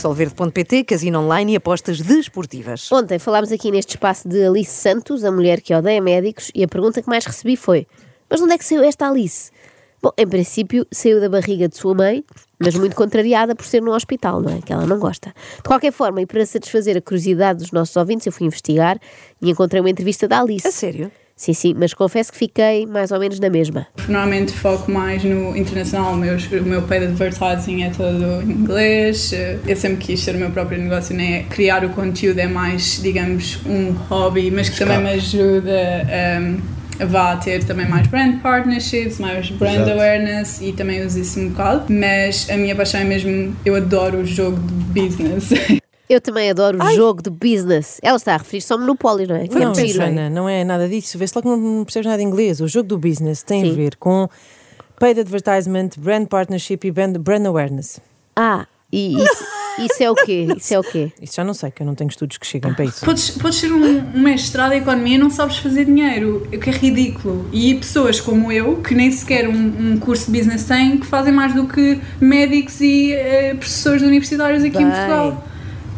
solverde.pt, casino online e apostas desportivas. Ontem falámos aqui neste espaço de Alice Santos, a mulher que odeia médicos, e a pergunta que mais recebi foi: Mas onde é que saiu esta Alice? Bom, em princípio saiu da barriga de sua mãe, mas muito contrariada por ser no hospital, não é? Que ela não gosta. De qualquer forma, e para satisfazer a curiosidade dos nossos ouvintes, eu fui investigar e encontrei uma entrevista da Alice. A sério? Sim, sim, mas confesso que fiquei mais ou menos na mesma. Normalmente foco mais no internacional, o meu, o meu pay de advertising é todo em inglês. Eu sempre quis ter o meu próprio negócio, né? criar o conteúdo é mais, digamos, um hobby, mas que também me ajuda um, a vá ter também mais brand partnerships, mais brand Exato. awareness e também uso isso um bocado. Mas a minha paixão é mesmo, eu adoro o jogo de business. Eu também adoro o jogo de business. Ela está a referir-se ao monopólio, não é? Que é Não, muito giro. Joana, não é nada disso. Vê-se logo que não percebes nada de inglês. O jogo do business tem Sim. a ver com paid advertisement, brand partnership e brand, brand awareness. Ah, e isso, isso é o quê? Isso é o quê? Isso já não sei, que eu não tenho estudos que cheguem para isso. Podes, podes ser um, um mestrado em economia e não sabes fazer dinheiro, o que é ridículo. E pessoas como eu, que nem sequer um, um curso de business têm, que fazem mais do que médicos e eh, professores universitários aqui em Bem. Portugal.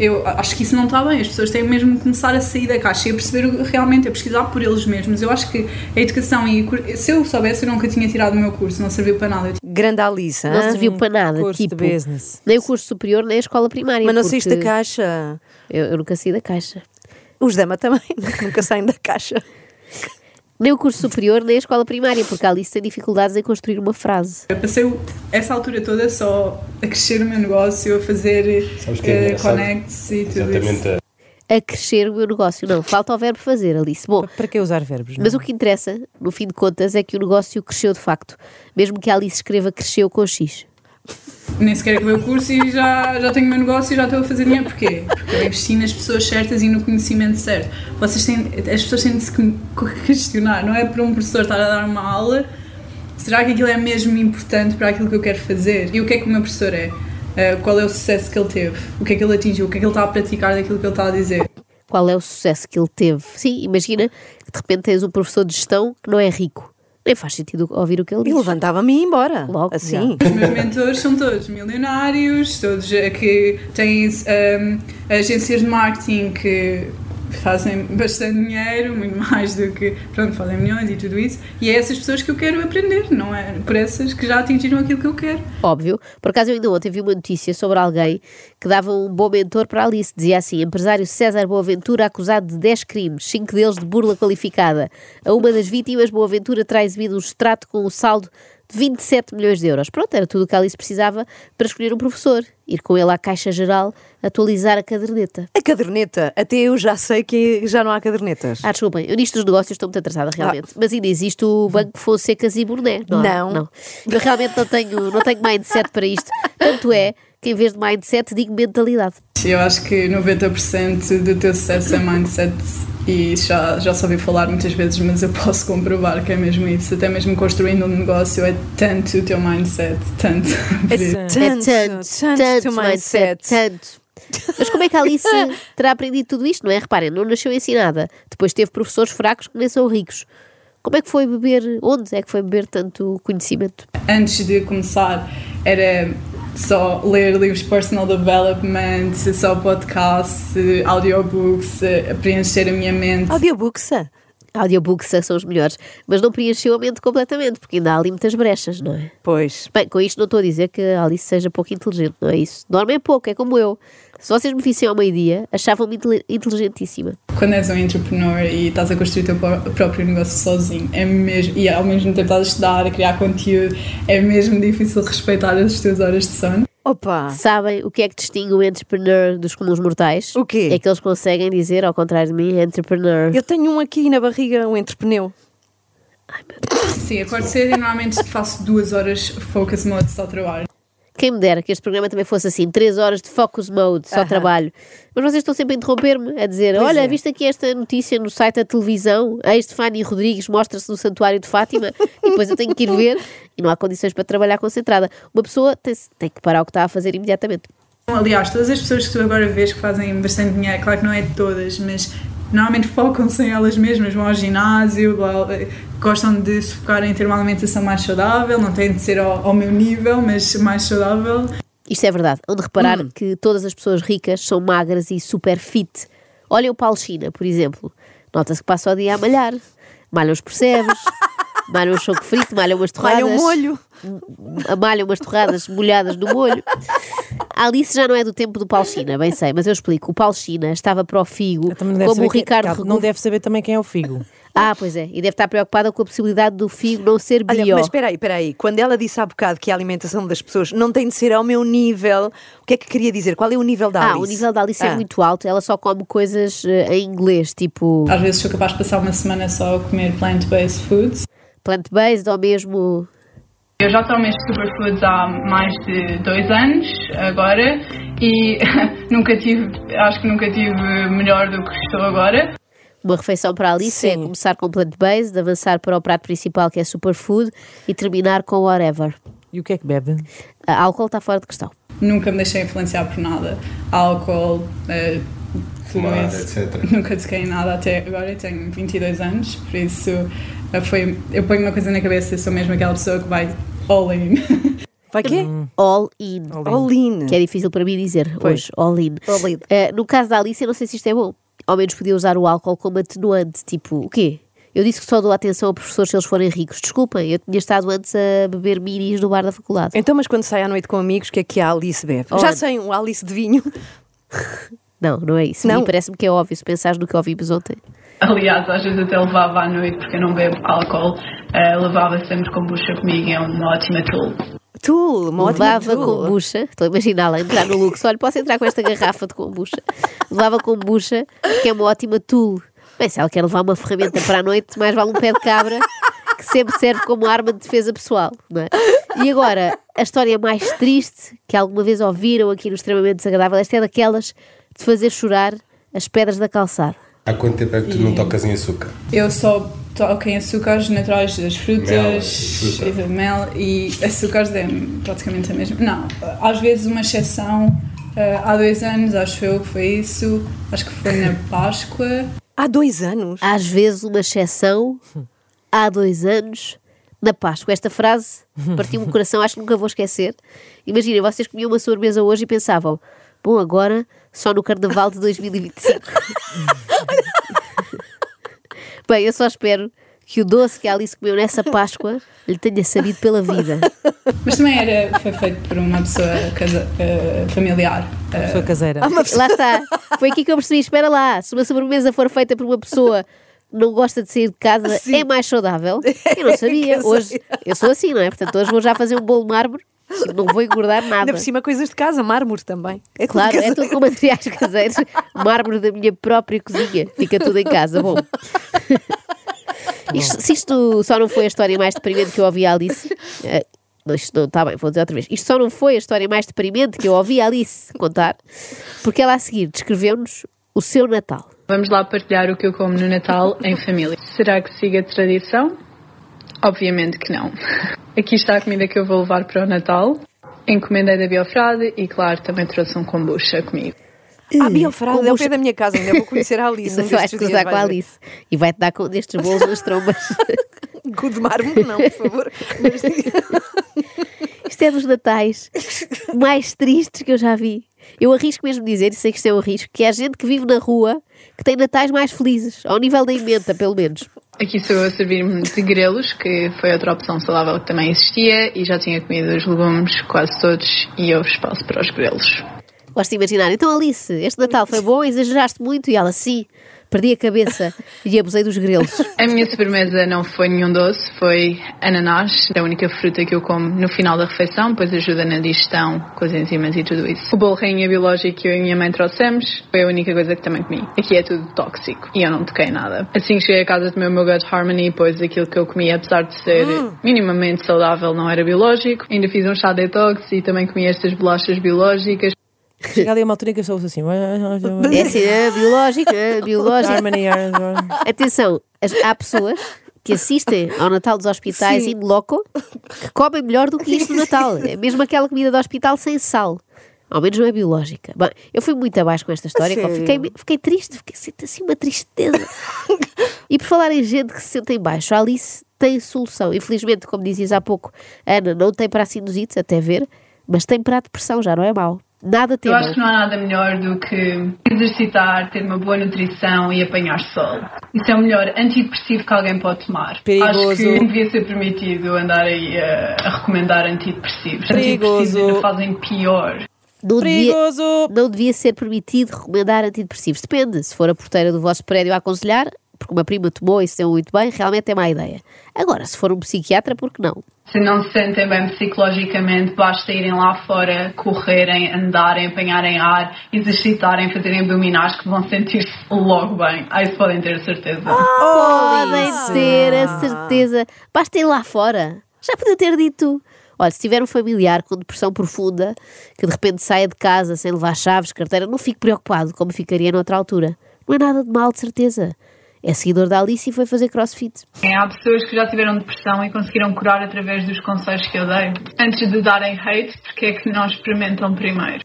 Eu acho que isso não está bem, as pessoas têm mesmo que começar a sair da caixa e a perceber realmente, a pesquisar por eles mesmos. Eu acho que a educação e. Se eu soubesse, eu nunca tinha tirado o meu curso, não serviu para nada. Grande Alice, Não serviu para nada, curso de tipo, business. nem o curso superior, nem a escola primária. Mas não saíste da caixa. Eu, eu nunca saí da caixa. Os Dama também, nunca saem da caixa. Nem o curso superior, nem a escola primária, porque a Alice tem dificuldades em construir uma frase. Eu passei essa altura toda só a crescer o meu negócio, a fazer Sabes o que é engraçado? connects e tudo Exatamente. isso. a- A crescer o meu negócio. Não, falta o verbo fazer, Alice. Bom, Para que usar verbos? não? mas o que interessa, no fim de contas, é que o negócio cresceu de facto. Mesmo que a Alice escreva cresceu com X. Nem sequer acabei o curso e já, já tenho o meu negócio e já estou a fazer dinheiro. Porquê? Porque eu investi nas pessoas certas e no conhecimento certo. Vocês têm, as pessoas têm de se questionar, não é para um professor estar a dar uma aula, será que aquilo é mesmo importante para aquilo que eu quero fazer? E o que é que o meu professor é? Uh, qual é o sucesso que ele teve? O que é que ele atingiu? O que é que ele está a praticar daquilo que ele está a dizer? Qual é o sucesso que ele teve? Sim, imagina que de repente tens um professor de gestão que não é rico. Nem faz sentido ouvir o que ele E diz. levantava-me e ia embora. Logo, assim. Os meus mentores são todos milionários, todos eh, que têm ehm, agências de marketing que fazem bastante dinheiro, muito mais do que, pronto, fazem milhões e tudo isso, e é essas pessoas que eu quero aprender, não é por essas que já atingiram aquilo que eu quero. Óbvio. Por acaso eu ainda ontem vi uma notícia sobre alguém que dava um bom mentor para Alice. Dizia assim, empresário César Boaventura acusado de 10 crimes, 5 deles de burla qualificada. A uma das vítimas, Boaventura terá exibido um extrato com o saldo 27 milhões de euros. Pronto, era tudo o que a Alice precisava para escolher um professor. Ir com ele à Caixa Geral, atualizar a caderneta. A caderneta, até eu já sei que já não há cadernetas. Ah, desculpem, eu nisto dos negócios estou muito atrasada, realmente. Mas ainda existe o Banco Fonsecas e Burné, não? Não. não. Eu realmente não tenho, não tenho mindset para isto. Tanto é que em vez de mindset digo mentalidade. Eu acho que 90% do teu sucesso é mindset e já, já só ouvi falar muitas vezes, mas eu posso comprovar que é mesmo isso. Até mesmo construindo um negócio é tanto o teu mindset, tanto. Esse- É Tanto, tanto, tanto teu mindset. tanto. Mas como é que a Alice terá aprendido tudo isto, não é? Reparem, não nasceu ensinada. Depois teve professores fracos que nem são ricos. Como é que foi beber, onde é que foi beber tanto conhecimento? antes de começar era só ler livros de personal development, só podcasts, audiobooks, a preencher a minha mente. Audiobooks. Audiobooks são os melhores, mas não preencheu a mente completamente, porque ainda há ali muitas brechas, não é? Pois. Bem, com isto não estou a dizer que a Alice seja pouco inteligente, não é isso? Dorme é pouco, é como eu. Se vocês me vissem ao meio-dia, achavam-me inteligentíssima. Quando és um entrepreneur e estás a construir o teu pró- próprio negócio sozinho, é mesmo, e ao mesmo tempo estás a estudar, a criar conteúdo, é mesmo difícil respeitar as tuas horas de sono. Opa. Sabem o que é que distingue o entrepreneur dos comuns mortais? O quê? É que eles conseguem dizer, ao contrário de mim, entrepreneur. Eu tenho um aqui na barriga, um entrepneu. Sim, acordo cedo e normalmente faço duas horas focus mode só trabalho. Quem me dera que este programa também fosse assim, três horas de focus mode, só Aham. trabalho. Mas vocês estão sempre a interromper-me, a dizer: Pois Olha, é. viste aqui esta notícia no site da televisão, de Fanny Rodrigues mostra-se no Santuário de Fátima, e depois eu tenho que ir ver e não há condições para trabalhar concentrada. Uma pessoa tem, tem que parar o que está a fazer imediatamente. Aliás, todas as pessoas que tu agora vês que fazem bastante dinheiro, claro que não é de todas, mas normalmente focam-se em elas mesmas, vão ao ginásio, blá, blá, gostam de se focar em ter uma alimentação mais saudável, não tem de ser ao, ao meu nível, mas mais saudável. Isto é verdade. Hão de reparar Hum. que todas as pessoas ricas são magras e super fit. Olha o Paulo China, por exemplo. Nota-se que passa o dia a malhar. Malham os percebes, malham um choco frito, malham umas torradas. Olha o molho. Malham umas torradas molhadas no molho. A Alice já não é do tempo do Paulo China, bem sei, mas eu explico. O Paulo China estava para o Figo, Também não deve como o saber quem- Ricardo Regu- não deve saber também quem é o Figo. Ah, pois é. E deve estar preocupada com a possibilidade do Figo não ser bio. Olha, mas espera aí, espera aí. Quando ela disse há bocado que a alimentação das pessoas não tem de ser ao meu nível, o que é que queria dizer? Qual é o nível da Ah, Alice? o nível da Alice é Ah. muito alto. Ela só come coisas eh, em inglês, tipo Às vezes sou capaz de passar uma semana só a comer plant-based foods. plant-based ou mesmo Eu já tomo estes superfoods há mais de dois anos agora e nunca tive, acho que nunca tive melhor do que estou agora. uma refeição para a Alice. É Sim. começar com plant-based, avançar para o prato principal que é superfood e terminar com whatever. E o que é que bebe? A álcool está fora de questão. Nunca me deixei influenciar por nada. Álcool, tudo Fumar, isso. etc. Nunca toquei em nada até agora. Eu tenho 22 anos, por isso eh, foi, eu ponho uma coisa na cabeça, eu sou mesmo aquela pessoa que vai all in. Vai quê? All in. All in. Que é difícil para mim dizer Pois. hoje. All in. All in. Eh, no caso da Alice, eu não sei se isto é bom. Ao menos podia usar o álcool como atenuante. Tipo, o quê? Eu disse que só dou atenção a professores se eles forem ricos. Desculpem, eu tinha estado antes a beber minis no bar da faculdade. Então, mas quando sai à noite com amigos, o que é que a Alice bebe? Oh. Já sei, um Alice de vinho. Não, não é isso. Não. E parece-me que é óbvio se pensares no que ouvimos ontem. Aliás, às vezes até levava à noite, porque eu não bebo álcool, eh, levava sempre kombucha comigo, é uma ótima tool. Tool, uma ótima Levava tool. kombucha, estou a imaginá-la entrar no Lux. Olha, posso entrar com esta garrafa de kombucha. Levava kombucha, que é uma ótima tool. Bem, se ela quer levar uma ferramenta para a noite, mais vale um pé de cabra, que sempre serve como arma de defesa pessoal. Não é? E agora, a história mais triste que alguma vez ouviram aqui no Extremamente Desagradável, esta é daquelas de fazer chorar as pedras da calçada. Há quanto tempo é que tu não tocas em açúcar? Eu só toco em açúcares naturais das frutas, Mel, fruta. e de mel e açúcares é praticamente a mesma. Não, às vezes uma exceção, eh, há dois anos, acho eu que foi isso, acho que foi na Páscoa. Há dois anos. Às vezes uma exceção, há dois anos, na Páscoa. Esta frase partiu-me o coração, acho que nunca vou esquecer. Imaginem, vocês comiam uma sobremesa hoje e pensavam, bom, agora só no Carnaval de 2025. Bem, eu só espero que o doce que a Alice comeu nessa Páscoa lhe tenha sabido pela vida. Mas também era, foi feito por uma pessoa casa, eh, familiar. eh, Pessoa caseira. Lá está. Foi aqui que eu percebi. Espera lá. Se uma sobremesa for feita por uma pessoa que não gosta de sair de casa, Sim. é mais saudável. Eu não sabia. Eu Hoje, eu sou assim, não é? Portanto, hoje vou já fazer um bolo de mármore não vou engordar nada. Ainda por cima, coisas de casa, mármore também. É tudo Claro, é caseiro. tudo com materiais caseiros. Mármore da minha própria cozinha. Fica tudo em casa. Bom. Isto- se isto só não foi a história mais deprimente que eu ouvi a Alice. eh, não, isto não, está bem, vou dizer outra vez. Isto só não foi a história mais deprimente que eu ouvi a Alice contar, porque ela a seguir descreveu-nos o seu Natal. Vamos lá partilhar o que eu como no Natal em família. Será que siga a tradição? Obviamente que não. Aqui está a comida que eu vou levar para o Natal. Encomendei da Biofrade e, claro, também trouxe um kombucha comigo. Ah, Biofrade, é o Kombucha. pé da minha casa, ainda vou conhecer a Alice. Um vais cruzar com a. Alice e vai-te dar com destes bolos nas trombas. De mármore, não, por favor. Mas, Isto é dos natais mais tristes que eu já vi. Eu arrisco mesmo dizer, e sei que isto é um risco, que é gente que vive na rua que tem natais mais felizes, ao nível da emenda, pelo menos. Aqui estou eu a servir-me de grelos, que foi outra opção saudável que também existia, e já tinha comido os legumes quase todos, e eu espaço para os grelos. Gosto de imaginar. Então, Alice, este Natal foi bom, exageraste muito, e ela, sim, perdi a cabeça e abusei dos grelos. A minha sobremesa não foi nenhum doce, foi ananás, é a única fruta que eu como no final da refeição, pois ajuda na digestão, com as enzimas e tudo isso. O bolo rainha biológico que eu e a minha mãe trouxemos foi a única coisa que também comi. Aqui é tudo tóxico e eu não toquei nada. Assim que cheguei a casa tomei o meu Gut Harmony, pois aquilo que eu comi, apesar de ser minimamente saudável, não era biológico. Ainda fiz um chá detox e também comi estas bolachas biológicas. Chega ali a uma altura em que eu sou assim. É assim, é biológico, é Harmony. Atenção, as- há pessoas que assistem ao Natal dos hospitais in loco que comem melhor do que isto no Natal. É mesmo aquela comida do hospital sem sal. Ao menos não é biológica. Bem, eu fui muito abaixo com esta história. Fiquei, fiquei triste, fiquei sinto assim uma tristeza. e por falar em gente que se sente em baixo, a Alice tem solução. Infelizmente, como dizias há pouco, Ana não tem para a sinusite, até ver, Mas tem para a depressão, já não é mau. Nada Eu acho que não há nada melhor do que exercitar, ter uma boa nutrição e apanhar sol. Isso é o melhor antidepressivo que alguém pode tomar. Acho Perigoso. que não devia ser permitido andar aí a, a recomendar antidepressivos. Perigoso. Antidepressivos ainda fazem pior. Não devia, Perigoso! não devia ser permitido recomendar antidepressivos. Depende. Se for a porteira do vosso prédio a aconselhar, porque uma prima tomou e se deu muito bem, realmente é má ideia. Agora, se for um psiquiatra, por que não? Se não se sentem bem psicologicamente, basta irem lá fora, correrem, andarem, apanharem ar, exercitarem, fazerem abdominais que vão sentir-se logo bem. Ah, isso podem ter certeza. Podem ter a certeza. Basta ir lá fora. Já podia ter dito. Olha, se tiver um familiar com depressão profunda, que de repente saia de casa sem levar chaves, carteira, não fique preocupado, como ficaria noutra altura. Não é nada de mal, de certeza. É seguidor da Alice e foi fazer crossfit. Há pessoas que já tiveram depressão e conseguiram curar através dos conselhos que eu dei. Antes de darem hate, porque é que não experimentam primeiro?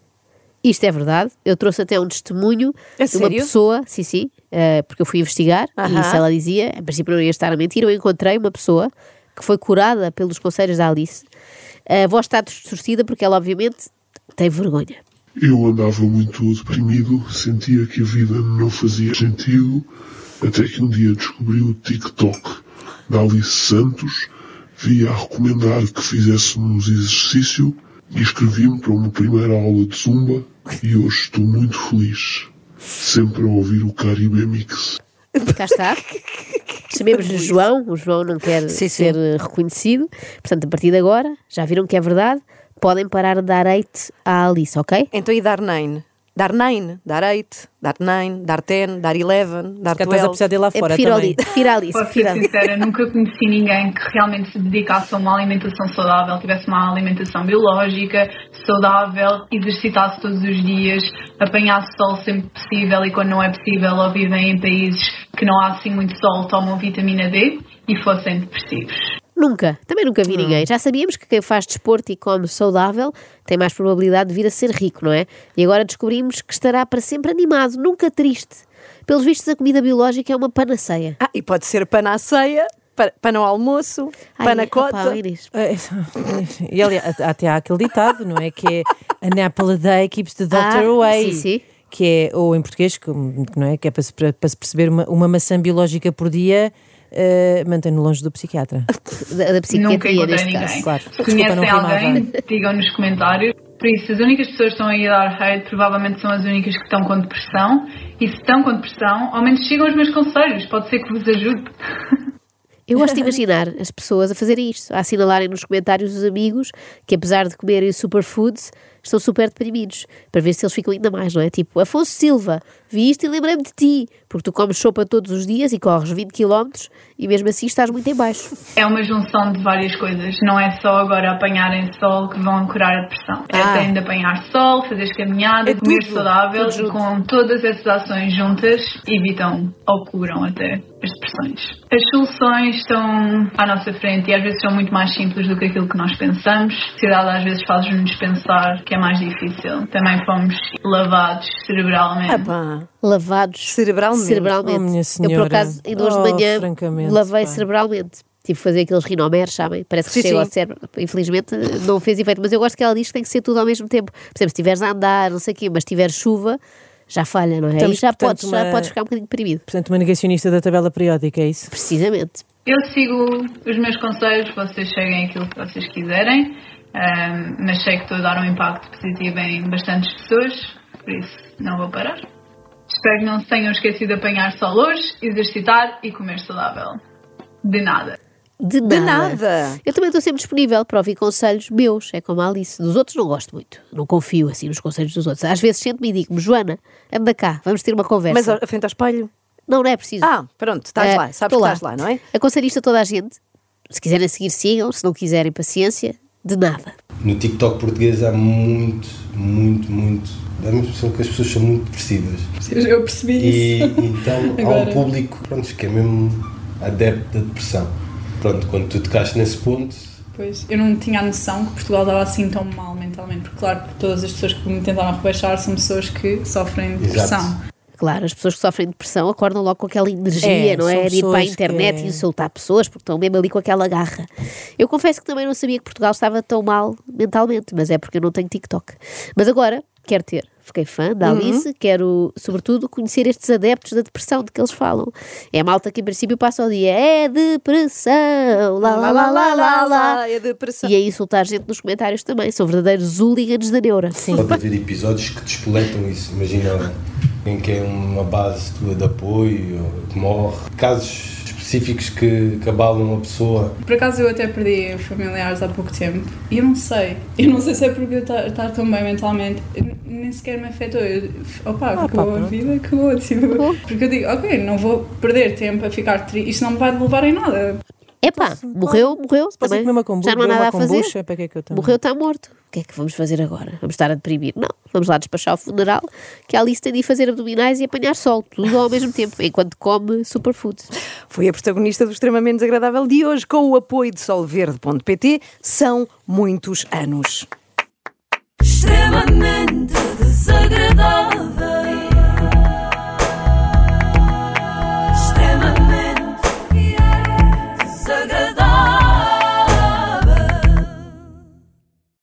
Isto é verdade. Eu trouxe até um testemunho A de uma sério? pessoa, sim, sim, eh, porque eu fui investigar e isso ela dizia, em princípio não ia estar a mentir, eu encontrei uma pessoa que foi curada pelos conselhos da Alice. A voz está distorcida porque ela, obviamente, tem vergonha. Eu andava muito deprimido, sentia que a vida não fazia sentido, até que um dia descobri o TikTok da Alice Santos, vi a recomendar que fizéssemos exercício e inscrevi-me para uma primeira aula de Zumba e hoje estou muito feliz, sempre a ouvir o Caribe Mix. Cá está. Chamemos-lhe João, o João não quer Sim, ser sim. reconhecido. Portanto, a partir de agora, já viram que é verdade, podem parar de dar hate à Alice, ok? Então e dar nine? Dar nine, dar eight, dar nine, dar ten, dar eleven, dar Cá estás a twelve. precisar de ir lá É fora prefiro, também. Ali, prefiro a Alice, Posso prefiro ser sincera, nunca conheci ninguém que realmente se dedicasse a uma alimentação saudável, tivesse uma alimentação biológica, saudável, exercitasse todos os dias, apanhasse sol sempre possível e quando não é possível ou vivem em países que não há assim muito sol, tomam vitamina D e fossem depressivos. Nunca, também nunca vi ninguém. Já sabíamos que quem faz desporto e come saudável tem mais probabilidade de vir a ser rico, não é? E agora descobrimos que estará para sempre animado, nunca triste. Pelos vistos, a comida biológica é uma panaceia. Ah, e pode ser pana à ceia, pa- pana ao almoço, Ai, pana opá, cota. Inês, É, E aliás, até há aquele ditado, não é? Que é an apple a day keeps the doctor Ah, away. sim, sim. Que é, ou em português, que, não é? Que é para se, para, para se perceber uma, uma maçã biológica por dia eh, mantém-no longe do psiquiatra. da, da Nunca psiquiatria neste ninguém. caso. claro. Se Desculpa, conhecem alguém, digam nos comentários. Por isso, as únicas pessoas que estão aí a dar hate provavelmente são as únicas que estão com depressão. E se estão com depressão, ao menos sigam os meus conselhos. Pode ser que vos ajude. Eu gosto de imaginar as pessoas a fazerem isto, a assinalarem nos comentários os amigos que, apesar de comerem superfoods, estão super deprimidos, para ver se eles ficam ainda mais, não é? Tipo, Afonso Silva, vi isto e lembrei-me de ti, porque tu comes sopa todos os dias e corres 20 km e mesmo assim estás muito em baixo. É uma junção de várias coisas. Não é só agora apanharem sol que vão curar a depressão. É Ah. de apanhar sol, fazer caminhada, É comer tudo, saudável. tudo com todas essas ações juntas, evitam ou curam até as depressões. As soluções estão à nossa frente e às vezes são muito mais simples do que aquilo que nós pensamos. A sociedade às vezes faz-nos pensar que é mais difícil. Também fomos lavados cerebralmente. Ah, pá. Lavados Cerebralmente. cerebralmente. Oh, minha Eu, por senhora. acaso, ainda hoje Oh, de manhã lavei pá. cerebralmente. Tive que fazer aqueles rinomeres, sabem? Parece que Sim, chega sim. ao cérebro. Infelizmente não fez efeito, mas eu gosto que ela diz que tem que ser tudo ao mesmo tempo. Por exemplo, se estiveres a andar, não sei o quê, mas tiver chuva, já falha, não é? Estamos, já, portanto, podes, já uma- podes ficar um bocadinho deprimido. Portanto, uma negacionista da tabela periódica, é isso? Precisamente. Eu sigo os meus conselhos, vocês seguem aquilo que vocês quiserem, ahm, mas sei que estou a dar um impacto positivo em bastantes pessoas, por isso não vou parar. Espero que não se tenham esquecido de apanhar sol hoje, exercitar e comer saudável. De nada. De nada. De nada. Eu também estou sempre disponível para ouvir conselhos meus, é como a Alice. Dos outros não gosto muito. Não confio assim nos conselhos dos outros. Às vezes sento-me e digo-me, Joana, anda cá, vamos ter uma conversa. Mas à frente ao espelho. Não, não é preciso. Ah, pronto, estás Eh, lá, sabes que estás lá, não é? Aconselho isto a toda a gente. Se quiserem seguir, sigam. Se não quiserem, paciência. De nada. No TikTok português há muito, muito, muito. Dá-me a impressão que as pessoas são muito depressivas. Eu percebi E então há Agora. um público pronto, que é mesmo adepto da depressão. Pronto, quando tu tocaste nesse ponto, Pois, eu não tinha a noção que Portugal estava assim tão mal mentalmente, porque claro que todas as pessoas que me tentaram rebaixar são pessoas que sofrem de depressão. Exato. Claro, as pessoas que sofrem depressão acordam logo com aquela energia, É, não é? De ir para a internet que- e insultar pessoas porque estão mesmo ali com aquela garra. Eu confesso que também não sabia que Portugal estava tão mal mentalmente, mas é porque eu não tenho TikTok. Mas agora quero ter. Fiquei fã da Uhum. Alice, quero, sobretudo, conhecer estes adeptos da depressão de que eles falam. É a malta que, em princípio, passa o dia. É depressão, lá lá lá lá lá lá. é depressão. E a insultar gente nos comentários também. São verdadeiros hooligans da neura. Pode haver episódios que despoletam isso. Imagina em que é uma base tua de apoio, ou que morre. Casos específicos que, que abalam a pessoa. Por acaso eu até perdi familiares há pouco tempo e eu não sei. Eu não sei se é porque eu estar tão bem mentalmente. Nem sequer me afetou. Eu, opa, Ah, acabou pá, a vida, acabou. Tipo, porque eu digo, ok, não vou perder tempo a ficar triste. Isto não me vai levar em nada. Epá, morreu, morreu. Posso Também. ir comer uma kombucha? Já não há nada a fazer. kombucha? Para que é que eu também? Morreu, está morto. O que é que vamos fazer agora? Vamos estar a deprimir? Não, vamos lá despachar o funeral, que a Alice tem de ir fazer abdominais e apanhar sol, tudo ao mesmo tempo, enquanto come superfood. Foi a protagonista do extremamente desagradável de hoje, com o apoio de solverde.pt. São muitos anos. extremamente